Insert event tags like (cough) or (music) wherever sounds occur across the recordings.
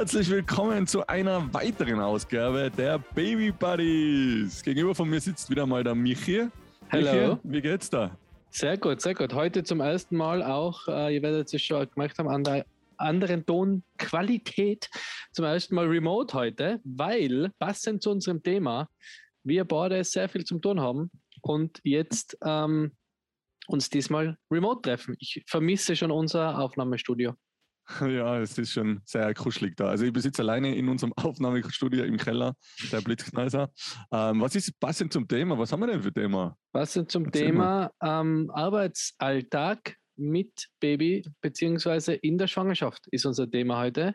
herzlich willkommen zu einer weiteren Ausgabe der Baby Buddies. Gegenüber von mir sitzt wieder mal der Michi. Hallo. Wie geht's da? Sehr gut, sehr gut. Heute zum ersten Mal auch, äh, ihr werdet es schon gemerkt haben, an der anderen Tonqualität zum ersten Mal remote heute, weil passend zu unserem Thema wir beide sehr viel zum tun haben und jetzt ähm, uns diesmal remote treffen. Ich vermisse schon unser Aufnahmestudio. Ja, es ist schon sehr kuschelig da. Also ich besitze alleine in unserem (laughs) Aufnahmestudio im Keller, der Blitzkneiser. Ähm, was ist passend zum Thema? Was haben wir denn für Thema? Passend zum Erzähl Thema ähm, Arbeitsalltag mit Baby beziehungsweise in der Schwangerschaft ist unser Thema heute.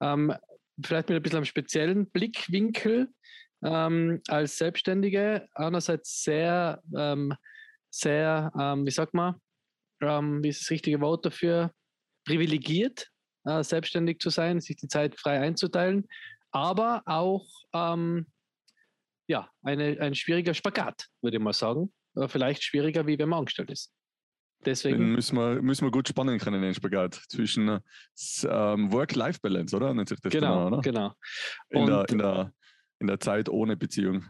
Ähm, vielleicht mit ein bisschen einem speziellen Blickwinkel ähm, als Selbstständige. Einerseits sehr, ähm, sehr, ähm, wie sagt man, wie ist das richtige Wort dafür, privilegiert, äh, selbstständig zu sein, sich die Zeit frei einzuteilen, aber auch ähm, ja, eine, ein schwieriger Spagat, würde ich mal sagen. Äh, vielleicht schwieriger, wie wenn man angestellt ist. Deswegen den müssen wir, müssen wir gut spannen können, den Spagat zwischen ähm, Work-Life-Balance, oder? Nennt sich das genau, genau. genau. In, der, in, der, in der Zeit ohne Beziehung.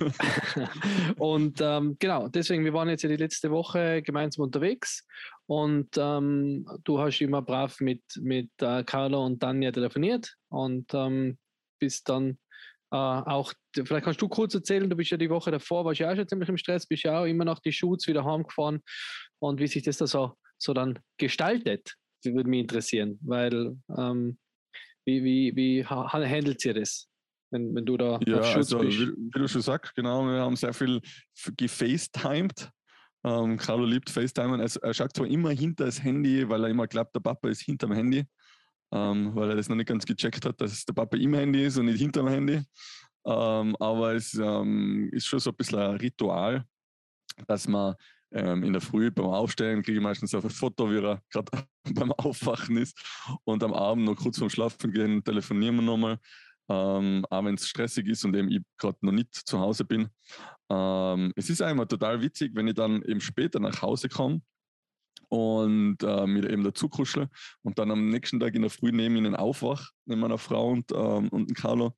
(laughs) und ähm, genau, deswegen, wir waren jetzt ja die letzte Woche gemeinsam unterwegs und ähm, du hast immer brav mit, mit äh, Carlo und Tanja telefoniert und ähm, bist dann äh, auch, vielleicht kannst du kurz erzählen, du bist ja die Woche davor, warst ja auch schon ziemlich im Stress, bist ja auch immer nach die Shoots wieder heimgefahren und wie sich das da so, so dann gestaltet, würde mich interessieren, weil ähm, wie, wie, wie handelt ihr das? Wenn, wenn du da ja, also, bist. Wie, wie, du schon sagst, genau, wir haben sehr viel gefacetimed. Ähm, Carlo liebt FaceTime. Er, er schaut zwar immer hinter das Handy, weil er immer glaubt, der Papa ist hinterm Handy ähm, weil er das noch nicht ganz gecheckt hat, dass der Papa im Handy ist und nicht hinterm Handy. Ähm, aber es ähm, ist schon so ein bisschen ein Ritual, dass man ähm, in der Früh beim Aufstehen kriege ich meistens auf ein Foto, wie er gerade (laughs) beim Aufwachen ist. Und am Abend noch kurz vorm Schlafen gehen, telefonieren wir nochmal. Ähm, auch wenn es stressig ist und eben ich gerade noch nicht zu Hause bin. Ähm, es ist einmal total witzig, wenn ich dann eben später nach Hause komme und äh, mir eben dazu kuschle und dann am nächsten Tag in der Früh neben ihnen aufwach, neben meiner Frau und, ähm, und Carlo,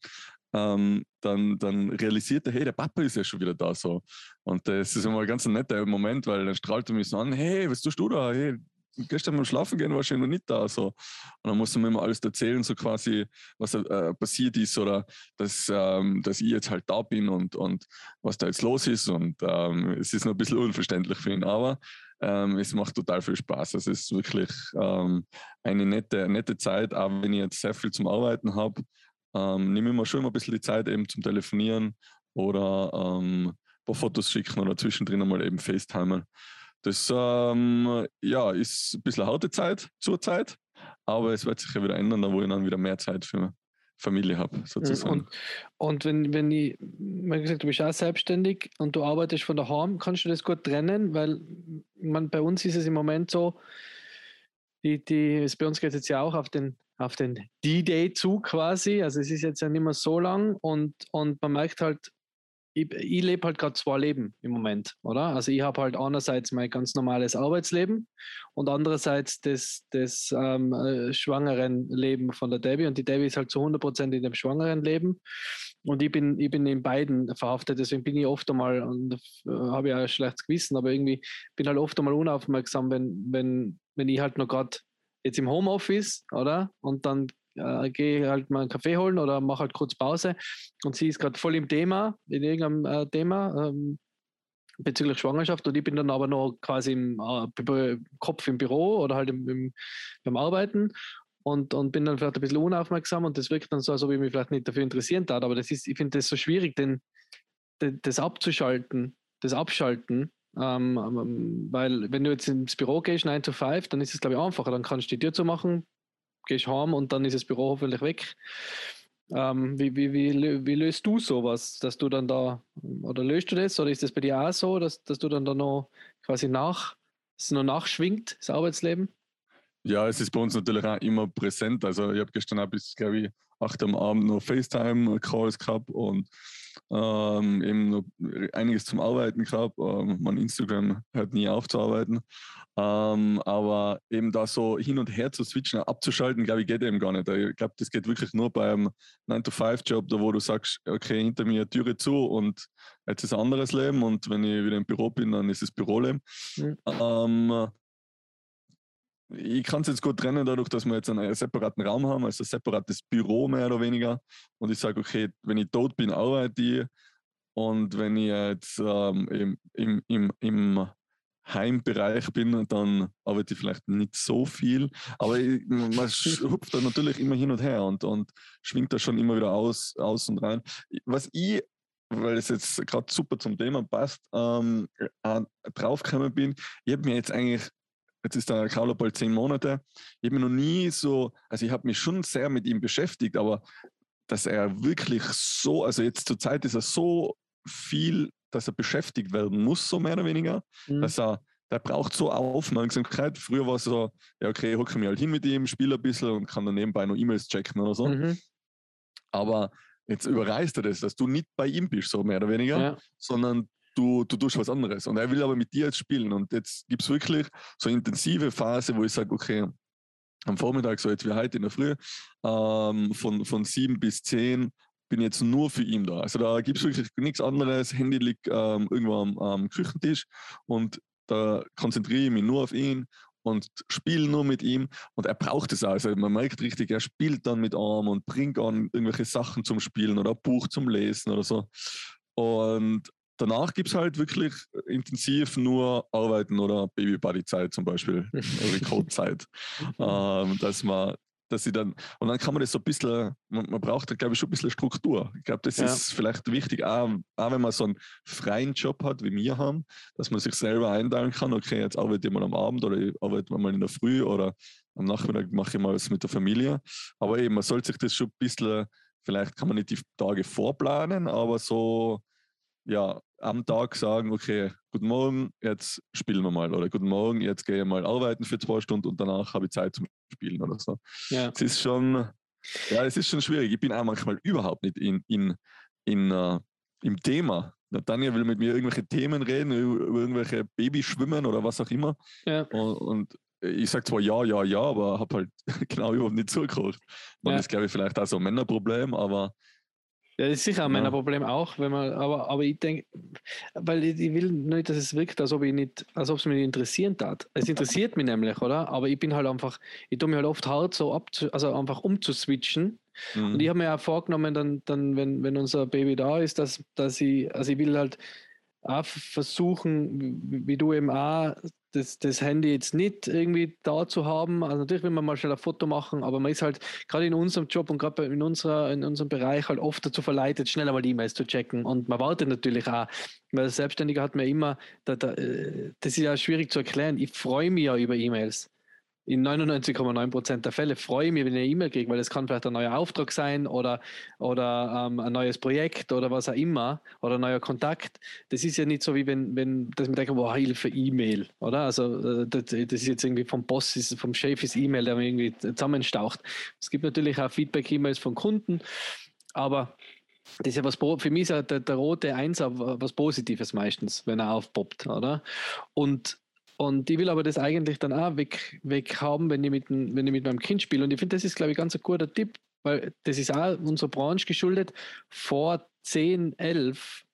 ähm, dann, dann realisiert er, hey, der Papa ist ja schon wieder da so. Und das ist immer ein ganz netter Moment, weil dann strahlt er mich so an, hey, was tust du da? Hey, gestern beim Schlafen gehen warst du noch nicht da. So. Und dann muss man immer alles erzählen, so quasi, was äh, passiert ist oder dass, ähm, dass ich jetzt halt da bin und, und was da jetzt los ist. Und ähm, es ist noch ein bisschen unverständlich für ihn. Aber ähm, es macht total viel Spaß. Es ist wirklich ähm, eine nette, nette Zeit, auch wenn ich jetzt sehr viel zum Arbeiten habe. Ähm, nehme ich mir schon immer ein bisschen die Zeit eben zum Telefonieren oder ähm, ein paar Fotos schicken oder zwischendrin einmal eben FaceTimen. Das ähm, ja, ist ein bisschen eine harte Zeit zurzeit, aber es wird sich ja wieder ändern, da wo ich dann wieder mehr Zeit für Familie habe, sozusagen. Und, und wenn, wenn ich, wie gesagt, du bist auch selbstständig und du arbeitest von daheim, kannst du das gut trennen, weil man, bei uns ist es im Moment so, die, die, es, bei uns geht es jetzt ja auch auf den, auf den D-Day zu quasi, also es ist jetzt ja nicht mehr so lang und, und man merkt halt, ich, ich lebe halt gerade zwei Leben im Moment, oder? Also ich habe halt einerseits mein ganz normales Arbeitsleben und andererseits das, das ähm, äh, schwangeren Leben von der Debbie. Und die Debbie ist halt zu 100% in dem schwangeren Leben. Und ich bin, ich bin in beiden verhaftet, deswegen bin ich oft einmal, und äh, habe ja ein schlechtes Gewissen, aber irgendwie bin halt oft einmal unaufmerksam, wenn, wenn, wenn ich halt noch gerade jetzt im Homeoffice, oder? Und dann äh, gehe halt mal einen Kaffee holen oder mache halt kurz Pause und sie ist gerade voll im Thema, in irgendeinem äh, Thema ähm, bezüglich Schwangerschaft und ich bin dann aber noch quasi im äh, Kopf im Büro oder halt im, im, beim Arbeiten und, und bin dann vielleicht ein bisschen unaufmerksam und das wirkt dann so, als ob ich mich vielleicht nicht dafür interessieren darf. Aber das ist, ich finde das so schwierig, denn das abzuschalten, das Abschalten, ähm, ähm, weil wenn du jetzt ins Büro gehst, 9 to 5, dann ist es, glaube ich, einfacher. Dann kannst du die Tür zumachen, gehst heim und dann ist das Büro hoffentlich weg. Ähm, wie, wie, wie, wie, löst du sowas, dass du dann da, oder löst du das, oder ist das bei dir auch so, dass, dass du dann da noch quasi nach, es noch nachschwingt, das Arbeitsleben? Ja, es ist bei uns natürlich auch immer präsent. Also ich habe gestern auch bis, glaube ich, acht am Abend noch FaceTime-Calls gehabt und ähm, eben noch einiges zum Arbeiten gehabt. Ähm, mein Instagram hört nie auf zu arbeiten. Ähm, aber eben da so hin und her zu switchen, abzuschalten, glaube ich, geht eben gar nicht. Ich glaube, das geht wirklich nur beim 9-to-5-Job, da wo du sagst, okay, hinter mir Türe zu und jetzt ist ein anderes Leben und wenn ich wieder im Büro bin, dann ist es Büroleben. Mhm. Ähm, ich kann es jetzt gut trennen, dadurch, dass wir jetzt einen separaten Raum haben, also ein separates Büro mehr oder weniger. Und ich sage, okay, wenn ich tot bin, arbeite ich. Und wenn ich jetzt ähm, im, im, im, im Heimbereich bin, dann arbeite ich vielleicht nicht so viel. Aber ich, man (laughs) hupft da natürlich immer hin und her und, und schwingt da schon immer wieder aus, aus und rein. Was ich weil es jetzt gerade super zum Thema passt, ähm, äh, draufgekommen bin. Ich habe mir jetzt eigentlich Jetzt ist der Carlo bald zehn Monate. Ich habe noch nie so, also ich habe mich schon sehr mit ihm beschäftigt, aber dass er wirklich so, also jetzt zur Zeit ist er so viel, dass er beschäftigt werden muss, so mehr oder weniger, mhm. dass er, der braucht so Aufmerksamkeit. Früher war es so, ja, okay, ich hocke mich halt hin mit ihm, spiele ein bisschen und kann dann nebenbei noch E-Mails checken oder so. Mhm. Aber jetzt überreißt er das, dass du nicht bei ihm bist, so mehr oder weniger, ja. sondern du, du tust was anderes. Und er will aber mit dir jetzt spielen. Und jetzt gibt es wirklich so eine intensive Phase, wo ich sage, okay, am Vormittag, so jetzt wie heute in der Früh, ähm, von, von sieben bis zehn bin jetzt nur für ihn da. Also da gibt es wirklich nichts anderes. Handy liegt ähm, irgendwo am, am Küchentisch und da konzentriere ich mich nur auf ihn und spiele nur mit ihm und er braucht es auch. Also man merkt richtig, er spielt dann mit Arm und bringt an irgendwelche Sachen zum Spielen oder ein Buch zum Lesen oder so. Und danach gibt es halt wirklich intensiv nur Arbeiten oder Baby-Buddy-Zeit zum Beispiel, (laughs) Recode-Zeit. ähm, dass man, dass sie dann, und dann kann man das so ein bisschen, man, man braucht da glaube ich schon ein bisschen Struktur. Ich glaube, das ja. ist vielleicht wichtig, auch, auch wenn man so einen freien Job hat, wie wir haben, dass man sich selber einteilen kann, okay, jetzt arbeite ich mal am Abend oder ich arbeite mal in der Früh oder am Nachmittag mache ich mal was mit der Familie. Aber eben, man sollte sich das schon ein bisschen, vielleicht kann man nicht die Tage vorplanen, aber so ja, am Tag sagen, okay, guten Morgen, jetzt spielen wir mal. Oder guten Morgen, jetzt gehe ich mal arbeiten für zwei Stunden und danach habe ich Zeit zum Spielen oder so. Ja. Es ist schon, ja, es ist schon schwierig. Ich bin auch manchmal überhaupt nicht in, in, in, uh, im Thema. Tanja will mit mir irgendwelche Themen reden, über irgendwelche Babyschwimmen oder was auch immer. Ja. Und, und ich sage zwar ja, ja, ja, aber habe halt (laughs) genau überhaupt nicht zugehört. Man ja. ist, glaube ich, vielleicht auch so ein Männerproblem, aber ja, das ist sicher ja. Problem auch, wenn man, aber, aber ich denke, weil ich, ich, will nicht, dass es wirkt, als ob ich nicht, als ob es mich nicht interessieren tat. Es interessiert mich nämlich, oder? Aber ich bin halt einfach, ich tue mir halt oft hart so ab, also einfach umzuswitchen. Mhm. Und ich habe mir auch vorgenommen, dann, dann wenn, wenn unser Baby da ist, dass, dass ich, also ich will halt auch versuchen, wie du eben auch das, das Handy jetzt nicht irgendwie da zu haben. Also natürlich will man mal schnell ein Foto machen, aber man ist halt gerade in unserem Job und gerade in, in unserem Bereich halt oft dazu verleitet, schneller mal die E-Mails zu checken. Und man wartet natürlich auch, weil der Selbstständige hat mir immer, da, da, äh, das ist ja schwierig zu erklären, ich freue mich ja über E-Mails in 99,9 Prozent der Fälle freue ich mich, wenn ich eine E-Mail kriege, weil es kann vielleicht ein neuer Auftrag sein oder, oder ähm, ein neues Projekt oder was auch immer oder ein neuer Kontakt. Das ist ja nicht so, wie wenn, wenn dass man denkt, boah, Hilfe, E-Mail, oder? Also äh, das, das, ist jetzt irgendwie vom Boss, ist, vom Chef ist E-Mail, der mir irgendwie zusammenstaucht. Es gibt natürlich auch Feedback-E-Mails von Kunden, aber das ist ja was, für mich ist ja der, der rote Einser was Positives meistens, wenn er aufpoppt, oder? Und und ich will aber das eigentlich dann auch weg, weg haben, wenn ich, mit, wenn ich mit meinem Kind spiele. Und ich finde, das ist, glaube ich, ganz ein guter Tipp, weil das ist auch unserer Branche geschuldet. Vor 10, 11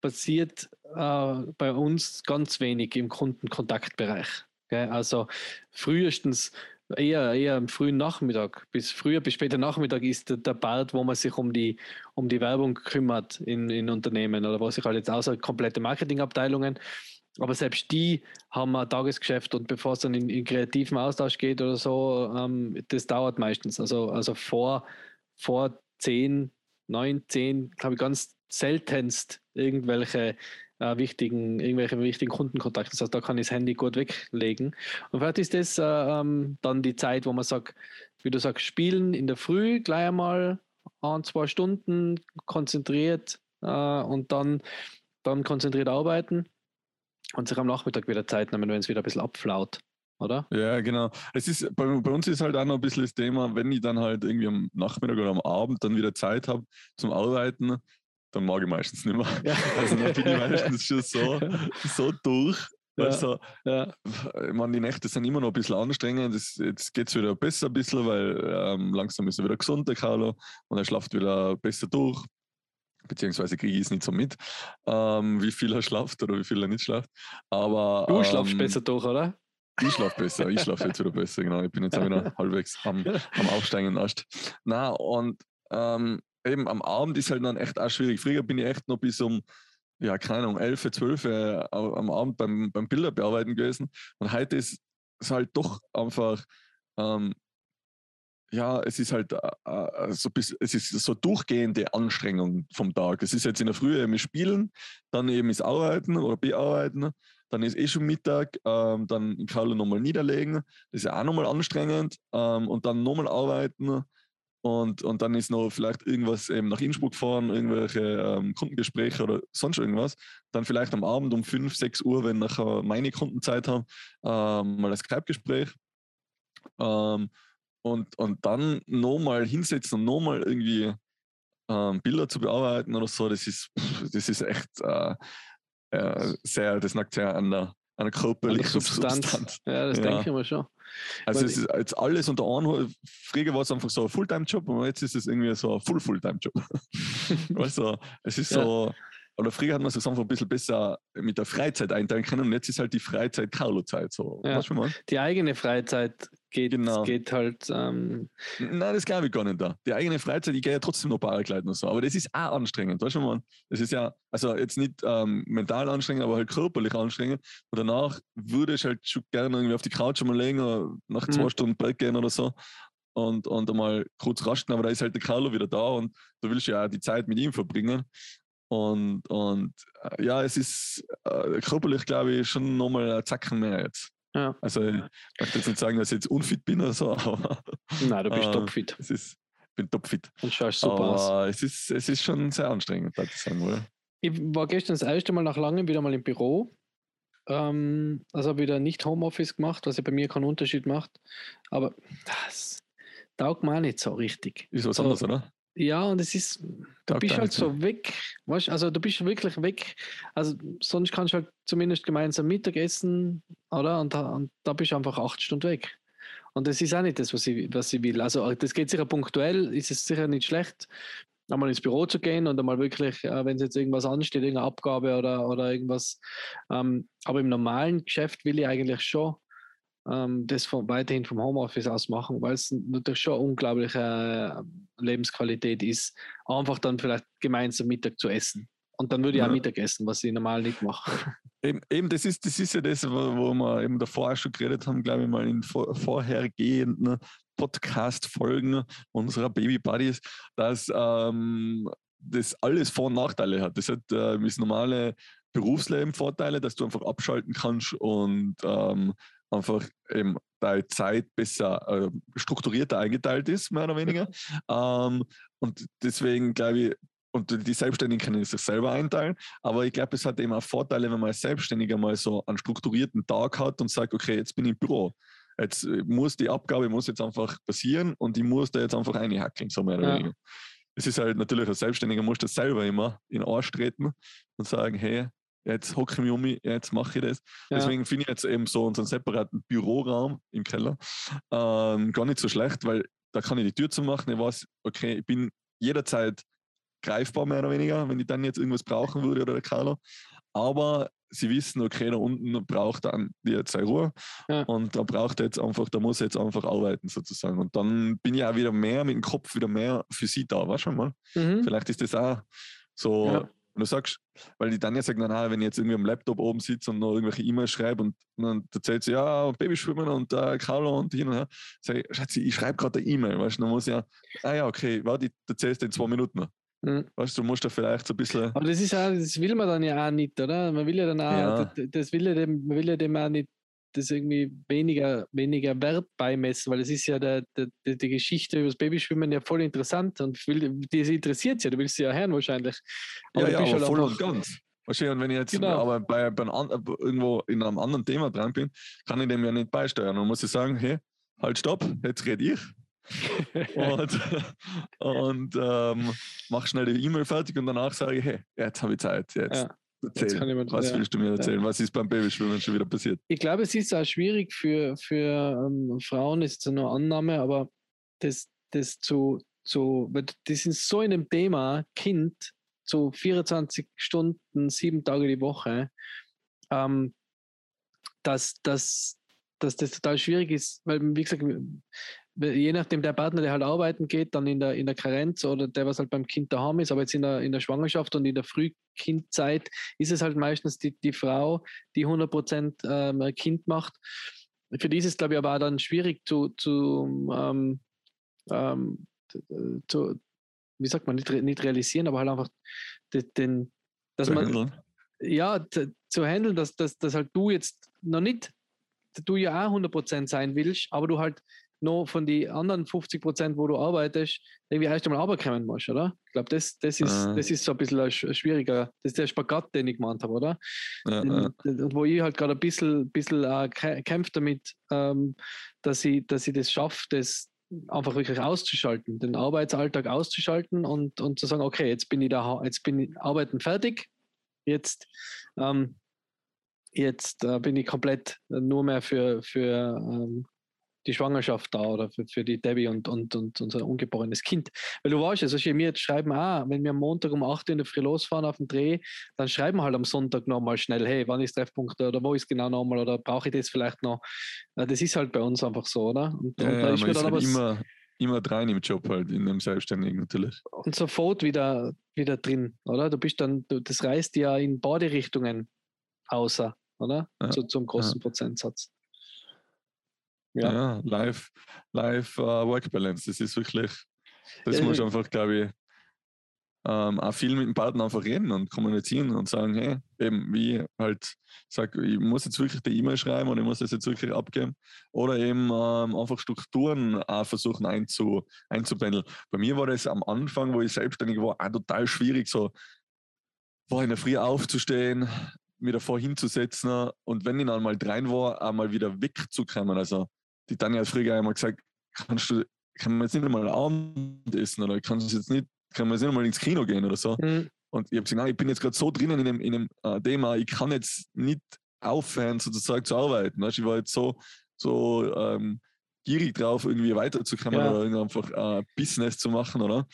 passiert äh, bei uns ganz wenig im Kundenkontaktbereich. Gell? Also frühestens eher, eher am frühen Nachmittag. Bis früher, bis später Nachmittag ist der, der Part, wo man sich um die, um die Werbung kümmert in, in Unternehmen oder wo sich halt jetzt außer komplette Marketingabteilungen aber selbst die haben ein Tagesgeschäft und bevor es dann in, in kreativen Austausch geht oder so, ähm, das dauert meistens. Also, also vor, vor 10, 9, 10 habe ich ganz seltenst irgendwelche äh, wichtigen, irgendwelche wichtigen Kundenkontakte. Das heißt, da kann ich das Handy gut weglegen. Und vielleicht ist das äh, ähm, dann die Zeit, wo man sagt, wie du sagst, spielen in der Früh gleich einmal ein, zwei Stunden konzentriert äh, und dann, dann konzentriert arbeiten und sich am Nachmittag wieder Zeit nehmen, wenn es wieder ein bisschen abflaut. oder? Ja, genau. Es ist, bei, bei, uns ist halt auch noch ein bisschen das Thema, wenn ich dann halt irgendwie am Nachmittag oder am Abend dann wieder Zeit habe zum Arbeiten, dann mag ich meistens nicht mehr. Ja. (laughs) Also dann bin ich meistens schon so, so durch. Ja. Also, ja. ich meine, die Nächte sind immer noch ein bisschen anstrengend. Das, jetzt geht es wieder besser ein bisschen, weil ähm, langsam ist er wieder gesund, der Carlo, und er schlaft wieder besser durch. Beziehungsweise kriege ich es nicht so mit, ähm, wie viel er schlaft oder wie viel er nicht schlaft. Aber, du schlafst ähm, besser durch, oder? Ich schlafe besser, ich schlafe jetzt wieder besser, genau. Ich bin jetzt auch wieder (laughs) halbwegs am, am Aufsteigen erst. Na, und ähm, eben am Abend ist halt dann echt auch schwierig. Früher bin ich echt noch bis um, ja, keine Ahnung, 11, 12 äh, am Abend beim, beim Bilder bearbeiten gewesen. Und heute ist es halt doch einfach, ähm, ja, es ist halt äh, äh, so bis, es ist so durchgehende Anstrengung vom Tag. Es ist jetzt in der Früh eben Spielen, dann eben das Arbeiten oder Bearbeiten dann ist eh schon Mittag, ähm, dann in Carlo nochmal niederlegen, das ist ja auch nochmal anstrengend ähm, und dann nochmal arbeiten und, und dann ist noch vielleicht irgendwas eben nach Innsbruck fahren, irgendwelche ähm, Kundengespräche oder sonst irgendwas. Dann vielleicht am Abend um 5, 6 Uhr, wenn nachher meine Kunden Zeit haben, ähm, mal ein Skype-Gespräch. Ähm, und, und dann nochmal hinsetzen und nochmal irgendwie ähm, Bilder zu bearbeiten oder so, das ist, das ist echt äh, äh, sehr, das nagt sehr an der, an der körperlichen (laughs) Substanz. Substanz. Ja, das ja. denke ich mir schon. Also Weil es ist jetzt alles unter einem. Früher war es einfach so ein Fulltime-Job, aber jetzt ist es irgendwie so ein Full-Fulltime-Job. (laughs) also es ist ja. so, oder früher hat man es einfach ein bisschen besser mit der Freizeit einteilen können und jetzt ist halt die Freizeit Carlo-Zeit. So. Ja. Die eigene Freizeit geht, genau. geht halt. Ähm Nein, das glaube ich gar nicht da. Die eigene Freizeit, ich gehe ja trotzdem noch Paragliden und so, aber das ist auch anstrengend, weißt du mal? Das ist ja, also jetzt nicht ähm, mental anstrengend, aber halt körperlich anstrengend. Und danach würde ich halt schon gerne irgendwie auf die Couch mal legen, oder nach zwei mhm. Stunden Brett gehen oder so und, und einmal kurz rasten, aber da ist halt der Carlo wieder da und du willst ja auch die Zeit mit ihm verbringen. Und, und äh, ja, es ist äh, körperlich, glaube ich, schon nochmal ein Zacken mehr jetzt. Ja. Also ich möchte jetzt nicht sagen, dass ich jetzt unfit bin oder so, (laughs) aber. Nein, du bist äh, topfit. Es ist, ich bin topfit. Und schaust super aber aus. Es ist, es ist schon sehr anstrengend, würde ich sagen, oder? Ich war gestern das erste Mal nach langem wieder mal im Büro. Ähm, also habe wieder nicht Homeoffice gemacht, was ja bei mir keinen Unterschied macht. Aber das taugt mir auch nicht so richtig. Ist was so, anderes, oder? Ja, und es ist, du bist halt so weg, weißt also du bist wirklich weg. Also sonst kannst du halt zumindest gemeinsam Mittagessen, oder? Und da, und da bist du einfach acht Stunden weg. Und das ist auch nicht das, was ich, was ich will. Also das geht sicher punktuell, ist es sicher nicht schlecht, einmal ins Büro zu gehen und einmal wirklich, äh, wenn es jetzt irgendwas ansteht, irgendeine Abgabe oder, oder irgendwas. Ähm, aber im normalen Geschäft will ich eigentlich schon ähm, das von, weiterhin vom Homeoffice aus machen, weil es natürlich schon unglaubliche äh, Lebensqualität ist, einfach dann vielleicht gemeinsam Mittag zu essen. Und dann würde ich auch Mittag essen, was ich normal nicht mache. (laughs) Eben, eben das, ist, das ist ja das, wo, wo wir eben davor schon geredet haben, glaube ich mal, in vor, vorhergehenden Podcast-Folgen unserer Baby Buddies, dass ähm, das alles Vor- und Nachteile hat. Das hat äh, das normale Berufsleben Vorteile, dass du einfach abschalten kannst und ähm, einfach eben deine Zeit besser äh, strukturierter eingeteilt ist, mehr oder weniger. ähm, und deswegen glaube ich, und die Selbstständigen können sich selber einteilen, aber ich glaube, es hat eben auch Vorteile, wenn man als Selbstständiger mal so einen strukturierten Tag hat und sagt, okay, jetzt bin ich im Büro. Jetzt äh, muss die Abgabe muss jetzt einfach passieren und ich muss da jetzt einfach reinhackeln, so mehr oder ja. weniger. Es ist halt natürlich als Selbstständiger muss das selber immer in den Arsch treten und sagen, hey, jetzt hocke ich mich um, mich, jetzt mache ich das. Ja. Deswegen finde ich jetzt eben so unseren separaten Büroraum im Keller ähm, gar nicht so schlecht, weil da kann ich die Tür zu machen. Ich weiß, okay, ich bin jederzeit greifbar, mehr oder weniger, wenn ich dann jetzt irgendwas brauchen würde oder der Carlo. Aber sie wissen, okay, da unten braucht dann die jetzt seine Ruhe ja. und da braucht er jetzt einfach, da muss er jetzt einfach arbeiten sozusagen. Und dann bin ich auch wieder mehr mit dem Kopf wieder mehr für sie da, weißt du mal? Mhm. Vielleicht ist das auch so ja. Und du sagst, weil die Tanja sagt, na, wenn ich jetzt irgendwie am Laptop oben sitze und noch irgendwelche E-Mails schreibe und, und dann erzählt sie, ja, Babyschwimmen und äh, Carlo und hin und her. Sag ich, Schatzi, ich schreibe gerade eine E-Mail, weißt du, dann muss ich ja, ah ja, okay, warte, ich erzählst in zwei Minuten. Mhm. Weißt du, du musst da vielleicht so ein bisschen. Aber das ist auch, das will man dann ja auch nicht, oder? Man will ja dann auch, ja. Das, das, will ja dem, man will ja dem auch nicht das irgendwie weniger, weniger Wert beimessen, weil es ist ja der, der, die Geschichte über das Babyschwimmen ja voll interessant und will, die interessiert ja, du willst sie ja hören wahrscheinlich. Aber ja, ja, aber voll und ganz. Wahrscheinlich, und wenn ich jetzt Genau. aber bei, bei einem, an- irgendwo in einem anderen Thema dran bin, kann ich dem ja nicht beisteuern. Dann muss ich sagen, hey, halt stopp, jetzt rede ich. (laughs) und und ähm, mach schnell die E-Mail fertig und danach sage ich, hey, jetzt habe ich Zeit. Jetzt, Ja, erzähl. mir- was willst du mir erzählen? Was ist beim Babyschwimmen schon wieder passiert? Ich glaube, es ist auch schwierig für, für ähm, Frauen, ist zwar nur Annahme, aber das, das zu, zu, weil die sind so in dem Thema Kind, so 24 Stunden, sieben Tage die Woche, ähm, dass, dass, dass das total schwierig ist, weil, wie gesagt, je nachdem der Partner, der halt arbeiten geht, dann in der, in der Karenz oder der, was halt beim Kind daheim ist, aber jetzt in der, in der Schwangerschaft und in der Frühkindzeit ist es halt meistens die, die Frau, die 100% ähm, ein Kind macht. Für die ist es, glaube ich, aber auch dann schwierig zu, zu, ähm, ähm, zu wie sagt man, nicht, nicht realisieren, aber halt einfach den, dass Zu man, handeln? ja, zu handeln, dass, dass, dass halt du jetzt noch nicht, du ja auch 100% sein willst, aber du halt noch von den anderen 50%, wo du arbeitest, irgendwie erst einmal runterkommen musst, oder? Ich glaube, das, das, ist, Ah. das ist so ein bisschen ein schwieriger, das ist der Spagat, den ich gemeint habe, oder? Ja, Den- ja. wo ich halt gerade ein bisschen, bisschen äh, kä- kämpfe damit, ähm, dass, ich, dass ich das schaffe, das einfach wirklich auszuschalten, den Arbeitsalltag auszuschalten und, und zu sagen, okay, jetzt bin ich da, jetzt bin ich arbeiten fertig, jetzt, ähm, jetzt äh, bin ich komplett nur mehr für, für ähm, die Schwangerschaft da oder für, für die Debbie und, und, und unser ungeborenes Kind. Weil du weißt ja, also mir jetzt schreiben, ah, wenn wir am Montag um 8 Uhr in der Früh losfahren auf den Dreh, dann schreiben wir halt am Sonntag nochmal schnell, hey, wann ist Treffpunkt oder wo ist genau nochmal oder brauche ich das vielleicht noch? Äh, Das ist halt bei uns einfach so, oder? Und, Ja, und ja, da ist man mir ist dann halt aber immer, immer dran im Job halt, in dem Selbstständigen natürlich. und sofort wieder, wieder drin, oder? Du bist dann, du, das reißt ja in beide Richtungen außer, oder? Ja, Zu, zum großen Prozentsatz. Ja, Ja. live, live äh, Work Balance, das ist wirklich, das Äh, muss einfach, glaube ich, ähm, auch viel mit dem Partner einfach reden und kommunizieren und sagen, hey, eben wie halt, sag, ich muss jetzt wirklich die E-Mail schreiben und ich muss das jetzt wirklich abgeben. Oder eben ähm, einfach Strukturen auch versuchen einzu, einzupendeln. Bei mir war das am Anfang, wo ich selbstständig war, auch total schwierig, so war in der Früh aufzustehen, mir davor hinzusetzen und wenn ich dann mal rein war, auch mal wieder wegzukommen. Also die Tanja hat früher einmal gesagt, kannst du, kann man jetzt nicht einmal Abendessen oder kannst du jetzt nicht, kann man jetzt nicht einmal ins Kino gehen oder so. Mhm. Und ich habe gesagt, nein, ich bin jetzt gerade so drinnen in dem, in dem äh, Thema, ich kann jetzt nicht aufhören, sozusagen zu arbeiten. Weißt? Ich war jetzt so, so ähm, gierig drauf, irgendwie weiterzukommen Ja. oder einfach äh, Business zu machen, oder?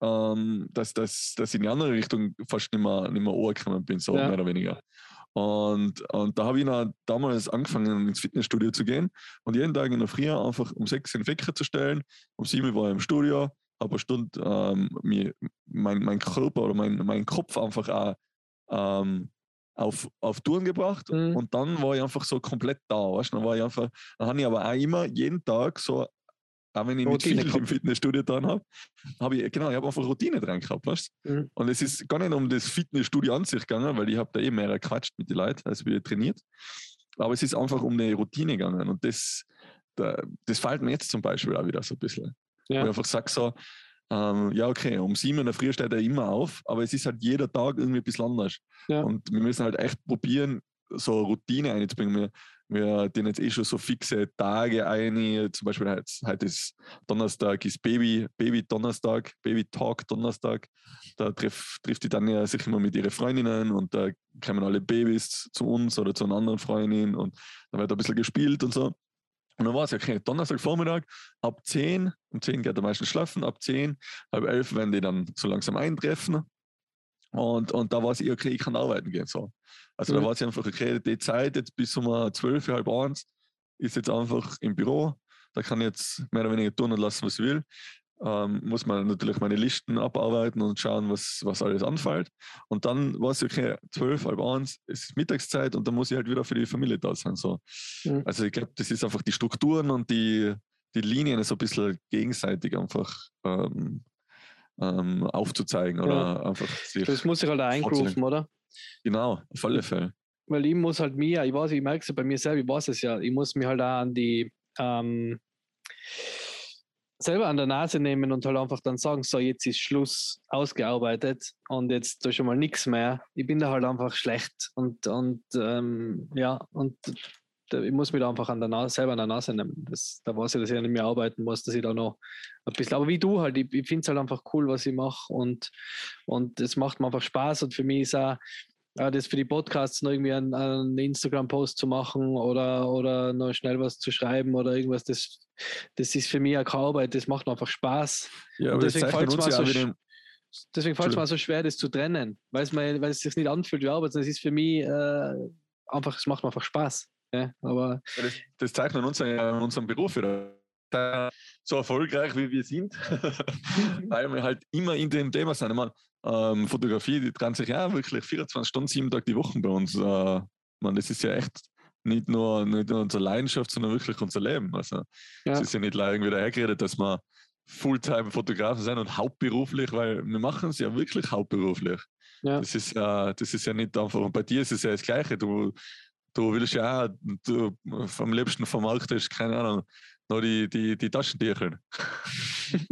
Ähm, dass, dass, dass ich in die andere Richtung fast nicht mehr, nicht mehr angekommen bin, so Ja. mehr oder weniger. Und, und da habe ich dann damals angefangen, ins Fitnessstudio zu gehen und jeden Tag in der Früh einfach um sechs den Wecker zu stellen. Um sieben war ich im Studio, habe eine Stunde ähm, mir, mein, mein Körper oder mein, mein Kopf einfach auch ähm, auf, auf Touren gebracht Mhm. und dann war ich einfach so komplett da. Weißt? Dann war ich einfach, dann habe ich aber auch immer jeden Tag so, auch wenn ich nicht Routine viel im. Fitnessstudio dran habe, habe ich, genau, ich habe einfach Routine dran gehabt. Weißt? Mhm. Und es ist gar nicht um das Fitnessstudio an sich gegangen, weil ich habe da eh mehr gequatscht mit den Leuten, als wir trainiert. Aber es ist einfach um eine Routine gegangen und das, da, das fällt mir jetzt zum Beispiel auch wieder so ein bisschen. Wo ich Ja. einfach sage so, ähm, ja okay, um sieben in der Früh steht er immer auf, aber es ist halt jeder Tag irgendwie ein bisschen anders. Ja. Und wir müssen halt echt probieren, so eine Routine einzubringen. Wir, wir den jetzt eh schon so fixe Tage ein. Zum Beispiel heute, heute ist Donnerstag, ist Baby, Baby Donnerstag, Baby Talk Donnerstag. Da treff, trifft die dann ja sich immer mit ihren Freundinnen und da kommen alle Babys zu uns oder zu einer anderen Freundin und da wird ein bisschen gespielt und so. Und dann war es, okay, Donnerstagvormittag, ab 10, um 10 geht er meistens schlafen, ab 10, halb 11 werden die dann so langsam eintreffen. Und, und da war es, okay, ich kann arbeiten gehen. So. Also Mhm. da war es einfach, okay, die Zeit jetzt bis um äh, 12, halb 1 ist jetzt einfach im Büro. Da kann ich jetzt mehr oder weniger tun und lassen, was ich will. Ähm, muss man natürlich meine Listen abarbeiten und schauen, was, was alles anfällt. Und dann war es, okay, 12, halb 1, es ist Mittagszeit und dann muss ich halt wieder für die Familie da sein. So. Mhm. Also ich glaube, das ist einfach die Strukturen und die, die Linien so ein bisschen gegenseitig einfach ähm, ähm, aufzuzeigen oder Ja. einfach sich, Das muss ich halt auch eingerufen, oder? genau, auf alle Fälle. Weil ich muss halt mir, ich weiß, ich merke es ja bei mir selber, ich weiß es ja, ich muss mir halt auch an die, ähm, selber an der Nase nehmen und halt einfach dann sagen, so jetzt ist Schluss ausgearbeitet und jetzt da schon mal nichts mehr. Ich bin da halt einfach schlecht und, und ähm, ja, und ich muss mich da einfach an der Nase, selber an der Nase nehmen. Das, da weiß ich, dass ich an mir arbeiten muss, dass ich da noch ein bisschen, aber wie du halt, ich, ich finde es halt einfach cool, was ich mache und, und es macht mir einfach Spaß und für mich ist auch, ja, das für die Podcasts noch irgendwie einen, einen Instagram-Post zu machen oder, oder noch schnell was zu schreiben oder irgendwas, das, das ist für mich auch keine Arbeit, das macht mir einfach Spaß. Ja, aber deswegen fällt es mir, so, deswegen fällt mir so schwer, das zu trennen, weil es, mir, weil es sich nicht anfühlt wie Arbeit, sondern es ist für mich äh, einfach, es macht mir einfach Spaß. Ja, aber das, das zeichnet uns ja in unserem Beruf wieder so erfolgreich wie wir sind, (laughs) weil wir halt immer in dem Thema sind. Ich meine, ähm, Fotografie, die dran sich ja wirklich 24 Stunden, sieben Tage die Woche bei uns. Äh, man, das ist ja echt nicht nur, nicht nur unsere Leidenschaft, sondern wirklich unser Leben. Also es ist ja nicht irgendwie dahergeredet, dass wir Fulltime-Fotografen sind und hauptberuflich, weil wir machen es ja wirklich hauptberuflich. Ja. Das, ist, äh, das ist ja nicht einfach, und bei dir ist es ja das Gleiche. Du, du willst ja auch, du am liebsten vermarktest, keine Ahnung, noch die, die, die Taschentücher. (laughs)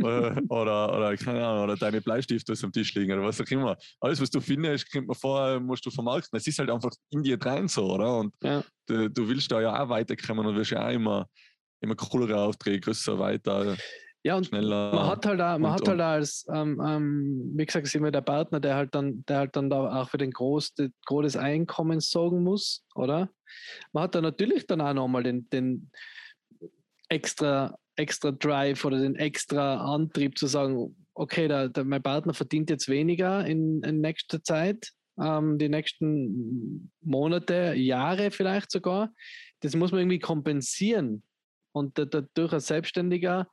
oder, oder, keine Ahnung, oder deine Bleistifte am Tisch liegen oder was auch immer. Alles, was du findest, kommt man vor, musst du vermarkten. Es ist halt einfach in dir rein so, oder? Und ja. du, du, willst da ja auch weiterkommen und wirst ja auch immer, immer coolere Aufträge, größer, weiter. Ja, und schneller man hat halt auch, man und, hat halt auch als, ähm, ähm, wie gesagt, ist immer der Partner, der halt dann, der halt dann da auch für den Groß, großes Einkommen sorgen muss, oder? Man hat da natürlich dann auch nochmal den, den, extra, extra Drive oder den extra Antrieb zu sagen, okay, da, da mein Partner verdient jetzt weniger in, in nächster Zeit, ähm, die nächsten Monate, Jahre vielleicht sogar. Das muss man irgendwie kompensieren. Und dadurch als Selbstständiger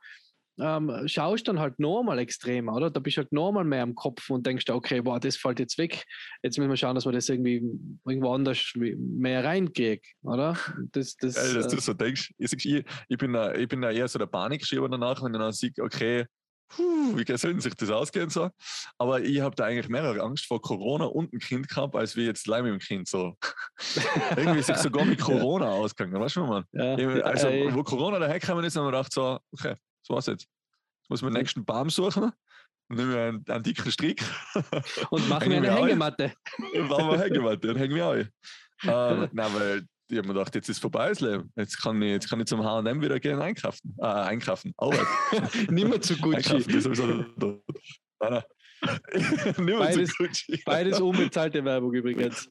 ähm, schaust dann halt nochmal extremer, oder? Da bist du halt nochmal mehr am Kopf und denkst, okay, boah, das fällt jetzt weg. Jetzt müssen wir schauen, dass wir das irgendwie irgendwo anders mehr reingeht, oder? Das, das, ja, dass äh, du so denkst. Ich, ich, ich, bin, da, ich bin da eher so der Panikschieber danach, wenn ich dann sehe, okay, puh, wie soll sich das ausgehen so? Aber ich habe da eigentlich mehr Angst vor Corona und ein Kind gehabt, als wie jetzt Leim im Kind so. (laughs) Irgendwie ist es sogar mit Corona ausgegangen, weißt du, man? Ja, also, wo Corona dahergekommen ist, haben wir gedacht so, okay, das war's jetzt. Jetzt muss man den nächsten Baum suchen. Nehmen wir einen, einen dicken Strick. (laughs) Und machen wir eine Hängematte. Machen wir eine Hängematte und hängen wir ein. Ähm, (laughs) nein, weil ich habe mir gedacht, jetzt ist vorbei das Leben. Jetzt kann ich, jetzt kann ich zum HM wieder gehen einkaufen. Äh, einkaufen. Arbeit. (laughs) Nicht mehr zu Gucci. Einkaufen, das ist nein, nein. beides, beides unbezahlte Werbung übrigens.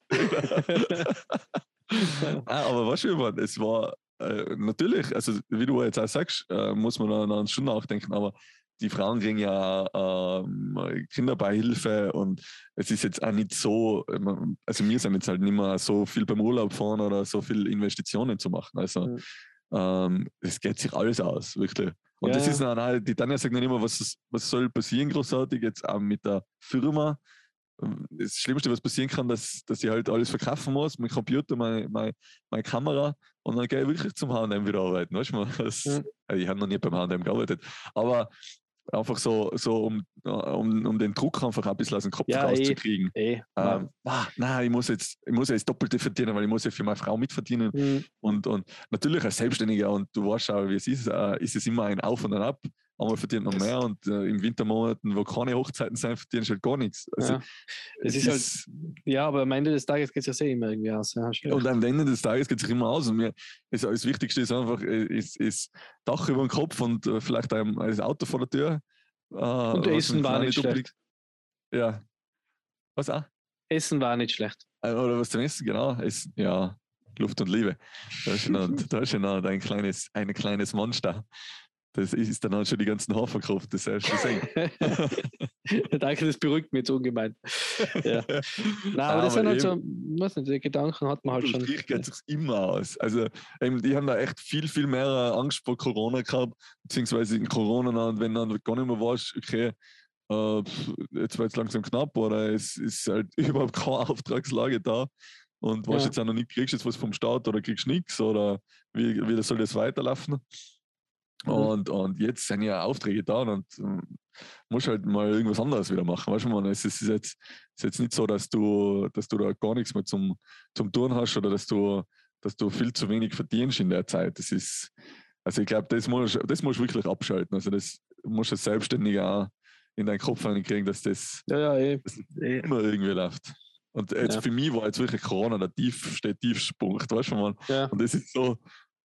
ah, aber was schön war, es war äh, natürlich, also wie du jetzt auch sagst, äh, muss man dann, schon nachdenken, aber die Frauen kriegen ja ähm, Kinderbeihilfe und es ist jetzt auch nicht so, also wir sind jetzt halt nicht mehr so viel beim Urlaub fahren oder so viel Investitionen zu machen. Also mhm. ähm, es geht sich alles aus, wirklich. Und ja, das ist dann auch, die Tanja sagt dann immer, was, was soll passieren großartig jetzt auch mit der Firma, das Schlimmste, was passieren kann, dass, dass ich halt alles verkaufen muss, mein Computer, meine, meine, meine Kamera und dann gehe ich wirklich zum H&M wieder arbeiten. Weißt du, (laughs) das, mhm. Ich habe noch nie beim H&M gearbeitet, aber einfach so, so um, um, um den Druck einfach ein bisschen aus dem Kopf ja, eh, rauszukriegen. Eh, eh, ähm, ah, nein, ich muss jetzt, ich muss jetzt Doppelte verdienen, weil ich muss ja für meine Frau mitverdienen. Mhm. Und, und natürlich als Selbstständiger und du weißt auch, wie es ist, äh, ist es immer ein Auf und ein Ab einmal verdient man mehr und äh, im Wintermonaten, wo keine Hochzeiten sind, verdienst du halt gar nichts. Also, ja. Es ist, ist halt, ja, aber am Ende des Tages geht es ja immer irgendwie aus. Ja, und am Ende des Tages geht es immer aus. Und mir, ist, das Wichtigste ist einfach, äh, ist, ist Dach über dem Kopf und äh, vielleicht ein, ein Auto vor der Tür. Äh, und Essen war nicht schlecht. Ja. Was auch? Essen war nicht schlecht. Äh, oder was zum Essen, genau. Essen, ja. Luft und Liebe. Da ist ja noch, da ist noch ein, kleines, ein kleines Monster. Das ist dann halt schon die ganzen Haare verkauft, das erste Sing. (laughs) Danke, das beruhigt mich jetzt ungemein. Ja. (laughs) Nein, aber, aber das sind halt so, was nicht, die Gedanken hat man halt schon. Ich geht sich immer aus. Also, eben, die haben da echt viel, viel mehr Angst vor Corona gehabt, beziehungsweise in Corona, und wenn dann gar nicht mehr weißt, okay, äh, jetzt wird es langsam knapp oder es ist halt (laughs) überhaupt keine Auftragslage da und was ja. jetzt auch noch nicht kriegst, jetzt was vom Staat oder kriegst nichts oder wie, wie soll das weiterlaufen? Mhm. Und, und jetzt sind ja Aufträge da und um, musst halt mal irgendwas anderes wieder machen. Weißt du, man, es ist jetzt, ist jetzt nicht so, dass du, dass du da gar nichts mehr zum, zum Tun hast oder dass du, dass du viel zu wenig verdienst in der Zeit. Das ist, also ich glaube, das musst, das musst du wirklich abschalten. Also das musst du selbstständig auch in deinen Kopf kriegen, dass das, ja, ja, eh. das immer irgendwie läuft. Und jetzt Ja. für mich war jetzt wirklich Corona der tiefste Tiefspunkt, weißt du mal. Ja. Und das ist so,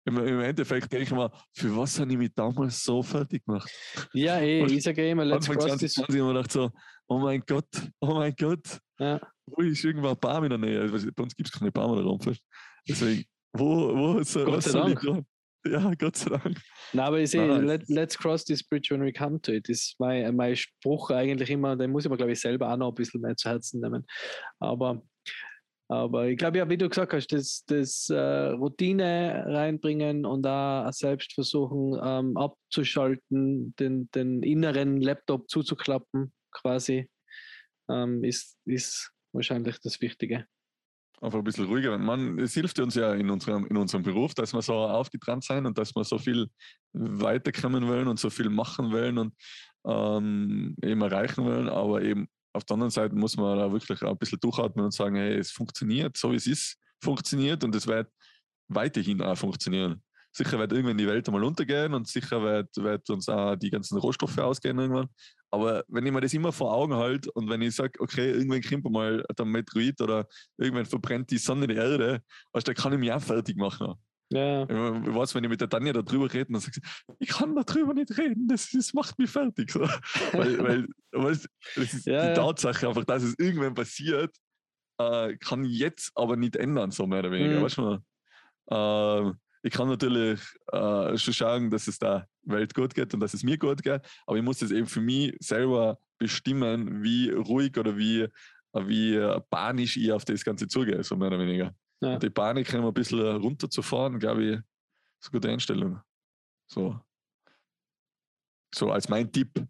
im, im Endeffekt denke ich mir, für was habe ich mich damals so fertig gemacht? Ja, eh, ich sage immer, let's cross this. 2020 habe ich mir gedacht so, oh mein Gott, oh mein Gott, Ja. wo ist irgendwo ein Baum in der Nähe? Ich Bei uns gibt es keine da rum. weißt du? Deswegen, wo, wo Gott was soll ich Dank. tun? Ja, Gott sei Dank. Nein, aber ich sehe, let, let's cross this bridge when we come to it. Das ist mein, mein Spruch eigentlich immer, den muss ich mir, glaube ich, selber auch noch ein bisschen mehr zu Herzen nehmen. Aber, aber ich glaube ja, wie du gesagt hast, das, das äh, Routine reinbringen und da selbst versuchen ähm, abzuschalten, den, den inneren Laptop zuzuklappen, quasi, ähm, ist, ist wahrscheinlich das Wichtige. Einfach ein bisschen ruhiger. Man, es hilft uns ja in unserem, in unserem Beruf, dass wir so aufgetrennt sein und dass wir so viel weiterkommen wollen und so viel machen wollen und ähm, eben erreichen wollen. Aber eben auf der anderen Seite muss man da wirklich auch ein bisschen durchatmen und sagen, hey, es funktioniert, so wie es ist, funktioniert und es wird weiterhin auch funktionieren. Sicher wird irgendwann die Welt einmal untergehen und sicher wird, wird uns auch die ganzen Rohstoffe ausgehen irgendwann. Aber wenn ich mir das immer vor Augen halte und wenn ich sage, okay, irgendwann kommt mal der Meteorit oder irgendwann verbrennt die Sonne die Erde, weißt, du, da kann ich mich auch fertig machen. Ja, Ich weiß, wenn ich mit der Tanja darüber rede, dann sagt sie, ich kann darüber nicht reden, das, das macht mich fertig. So. (laughs) weil, weil weißt, das ist Ja, die. Tatsache einfach, dass es irgendwann passiert, äh, kann ich jetzt aber nicht ändern, so mehr oder weniger. Mhm. Weißt du, ähm, ich kann natürlich äh, schon schauen, dass es der Welt gut geht und dass es mir gut geht, aber ich muss es eben für mich selber bestimmen, wie ruhig oder wie, wie äh, panisch ich auf das Ganze zugehe, so mehr oder weniger. Ja. Die Panik ein bisschen runterzufahren, glaube ich, ist eine gute Einstellung. So. so als mein Tipp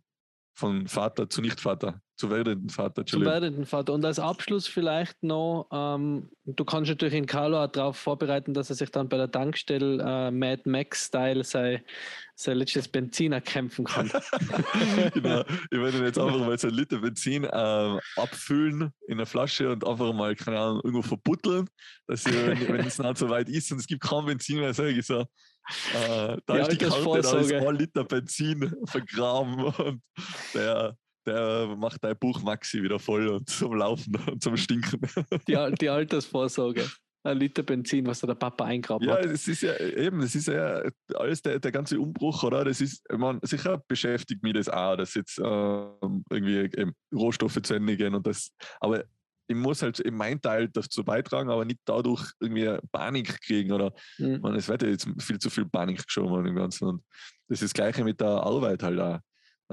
von Vater zu Nicht-Vater, zu werdenden Vater. Entschuldigung. werdenden Vater. Und als Abschluss vielleicht noch, ähm, du kannst natürlich in Carlo auch darauf vorbereiten, dass er sich dann bei der Tankstelle äh, Mad Max-Style sein, sein letztes Benzin erkämpfen kann. (laughs) genau. Ich werde ihn jetzt einfach mal so einen Liter Benzin ähm, abfüllen in eine Flasche und einfach mal, keine Ahnung, irgendwo verbutteln, dass ich, wenn, wenn es nicht so weit ist und es gibt kein Benzin mehr, sage ich so, äh, da ist die Kante, da ist ein Liter Benzin (laughs) vergraben und der, der macht dein Buch Maxi wieder voll und zum Laufen und zum Stinken. (laughs) Die, die Altersvorsorge. Ein Liter Benzin, was da der Papa eingraben Ja, hat. es ist ja eben, es ist ja alles der, der ganze Umbruch, oder? Das ist, meine, sicher beschäftigt mich das auch, dass jetzt ähm, irgendwie eben Rohstoffe zu Ende gehen und das, aber ich muss halt in meinen Teil dazu beitragen, aber nicht dadurch irgendwie Panik kriegen oder Mhm. man, es wird ja jetzt viel zu viel Panik geschoben im Ganzen und das ist das Gleiche mit der Arbeit halt auch.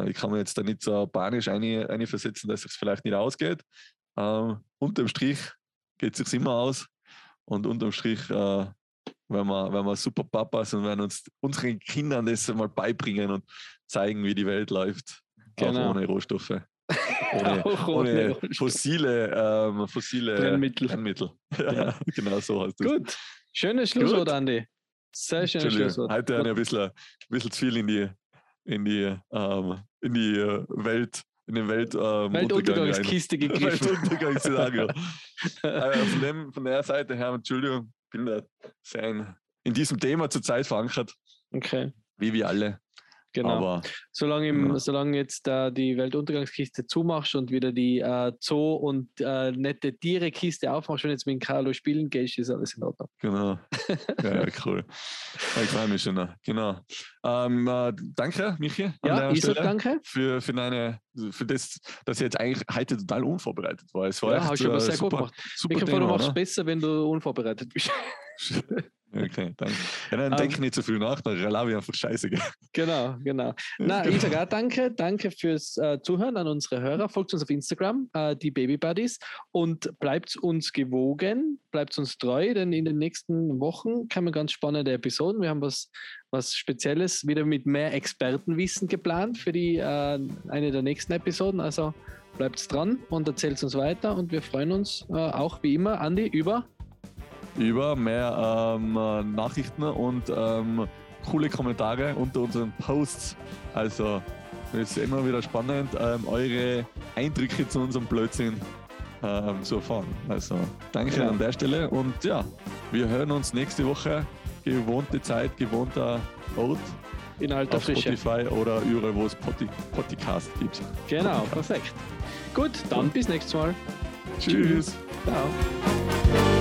Ich kann mir jetzt da nicht so panisch eine, eine versetzen, dass es vielleicht nicht ausgeht. Ähm, unterm Strich geht es sich immer aus und unterm Strich äh, wenn wir, wenn wir super Papas und werden uns unseren Kindern das mal beibringen und zeigen, wie die Welt läuft. Genau. Auch ohne Rohstoffe. Ohne, (laughs) Auch ohne fossile, ähm, fossile Brennmittel. Brennmittel. (laughs) Ja, genau so heißt das. Gut. Schönes Schlusswort, Gut. Andi. Sehr schönes Schlusswort. heute ein bisschen, ein bisschen zu viel in die, in die, ähm, in die äh, Welt, in den Welt, ähm. Weltuntergangskiste (laughs) gegriffen. Weltuntergangsszenario. äh, von, dem, von der Seite her, Entschuldigung, bin da sehr in, in diesem Thema zurzeit verankert, Okay, wie wir alle. Genau. Aber Solange, im, Ja. solange jetzt äh, die Weltuntergangskiste zumachst und wieder die äh, Zoo- und äh, nette Tiere-Kiste aufmachst und jetzt mit Carlo spielen gehst, ist alles in Ordnung. genau. (laughs) ja, cool. Ich freue mich schon. Genau. Ähm, äh, danke, Michi. Ja, ich sag Stelle. danke. Für, für, deine, für das, dass ich jetzt eigentlich heute total unvorbereitet war. Es war Ja, echt, hast du aber äh, sehr gut super, gemacht. super du Thema, machst es besser, wenn du unvorbereitet bist. (laughs) (laughs) Okay, danke. Ja, dann Ähm, denk nicht so viel nach, dann labe ich einfach scheiße. gell? genau, genau. Na, ich sage auch danke. Danke fürs äh, Zuhören an unsere Hörer. Folgt uns auf Instagram, äh, die Baby Buddies, und bleibt uns gewogen, bleibt uns treu, denn in den nächsten Wochen kommen ganz spannende Episoden. Wir haben was, was Spezielles wieder mit mehr Expertenwissen geplant für die äh, eine der nächsten Episoden. Also bleibt dran und erzählt uns weiter und wir freuen uns äh, auch wie immer, Andi, über Über mehr ähm, äh, Nachrichten und ähm, coole Kommentare unter unseren Posts. Also, es ist immer wieder spannend, ähm, eure Eindrücke zu unserem Blödsinn ähm, zu erfahren. Also, danke Ja. an der Stelle und ja, wir hören uns nächste Woche. Gewohnte Zeit, gewohnter Ort. In alter auf Frische. Spotify oder überall, wo es Podcast gibt. Genau, perfekt. Gut, dann bis nächstes Mal. Tschüss. Ciao.